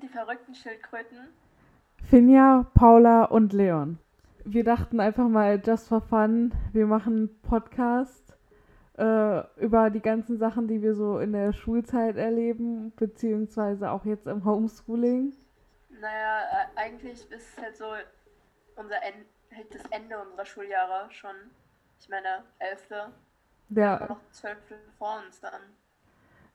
die verrückten Schildkröten. Finja, Paula und Leon. Wir dachten einfach mal, just for fun, wir machen einen Podcast äh, über die ganzen Sachen, die wir so in der Schulzeit erleben, beziehungsweise auch jetzt im Homeschooling. Naja, äh, eigentlich ist es halt so unser End, halt das Ende unserer Schuljahre schon. Ich meine, elfte. Wir haben Ja, noch zwölf vor uns dann.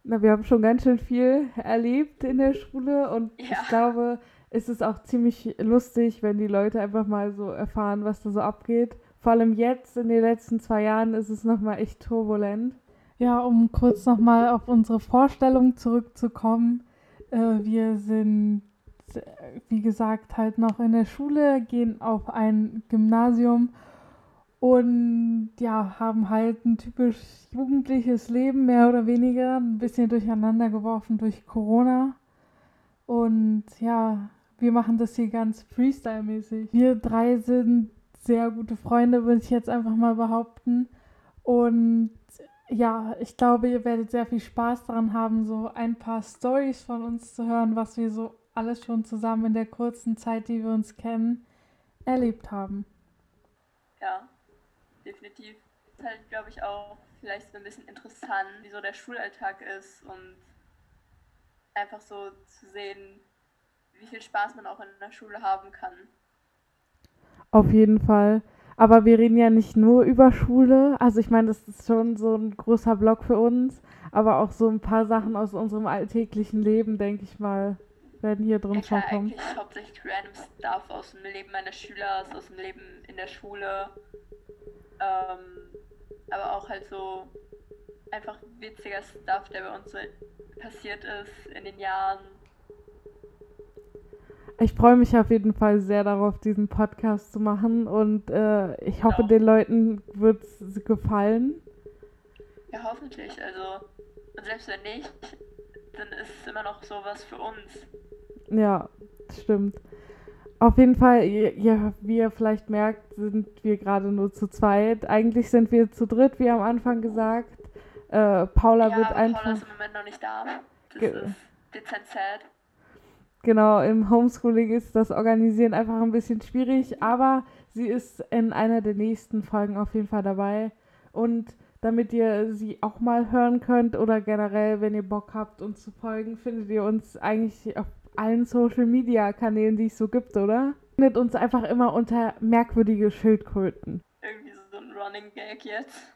Na, wir haben schon ganz schön viel erlebt in der Schule und Ja. ich glaube, es ist auch ziemlich lustig, wenn die Leute einfach mal so erfahren, was da so abgeht. Vor allem jetzt in den letzten zwei Jahren ist es nochmal echt turbulent. Ja, um kurz nochmal auf unsere Vorstellung zurückzukommen. Äh, wir sind, äh, wie gesagt, halt noch in der Schule, gehen auf ein Gymnasium und ja, haben halt ein typisch jugendliches Leben, mehr oder weniger, ein bisschen durcheinander geworfen durch Corona. Und ja, wir machen das hier ganz Freestyle-mäßig. Wir drei sind sehr gute Freunde, würde ich jetzt einfach mal behaupten. Und ja, ich glaube, ihr werdet sehr viel Spaß daran haben, so ein paar Stories von uns zu hören, was wir so alles schon zusammen in der kurzen Zeit, die wir uns kennen, erlebt haben. Ja, definitiv. Ist halt, glaube ich, auch vielleicht so ein bisschen interessant, wie so der Schulalltag ist und einfach so zu sehen, wie viel Spaß man auch in der Schule haben kann. Auf jeden Fall. Aber wir reden ja nicht nur über Schule. Also ich meine, das ist schon so ein großer Block für uns. Aber auch so ein paar Sachen aus unserem alltäglichen Leben, denke ich mal, werden hier drin klar, vorkommen. eigentlich hauptsächlich random Stuff aus dem Leben meiner Schüler, aus dem Leben in der Schule. Ähm, aber auch halt so einfach witziger Stuff, der bei uns so passiert ist in den Jahren. Ich freue mich auf jeden Fall sehr darauf, diesen Podcast zu machen. Und äh, ich hoffe, Ja. den Leuten wird es gefallen. Ja, hoffentlich. Also, und selbst wenn nicht, dann ist es immer noch sowas für uns. Ja, stimmt. Auf jeden Fall, ihr, wie ihr vielleicht merkt, sind wir gerade nur zu zweit. Eigentlich sind wir zu dritt, wie am Anfang gesagt. Äh, Paula ja, wird einfach. Paula ist im Moment noch nicht da. Das Ge- ist dezent sad. Genau, im Homeschooling ist das Organisieren einfach ein bisschen schwierig, aber sie ist in einer der nächsten Folgen auf jeden Fall dabei. Und damit ihr sie auch mal hören könnt oder generell, wenn ihr Bock habt, uns zu folgen, findet ihr uns eigentlich auf allen Social Media Kanälen, die es so gibt, oder? Findet uns einfach immer unter merkwürdige Schildkröten. Irgendwie so ein Running Gag jetzt.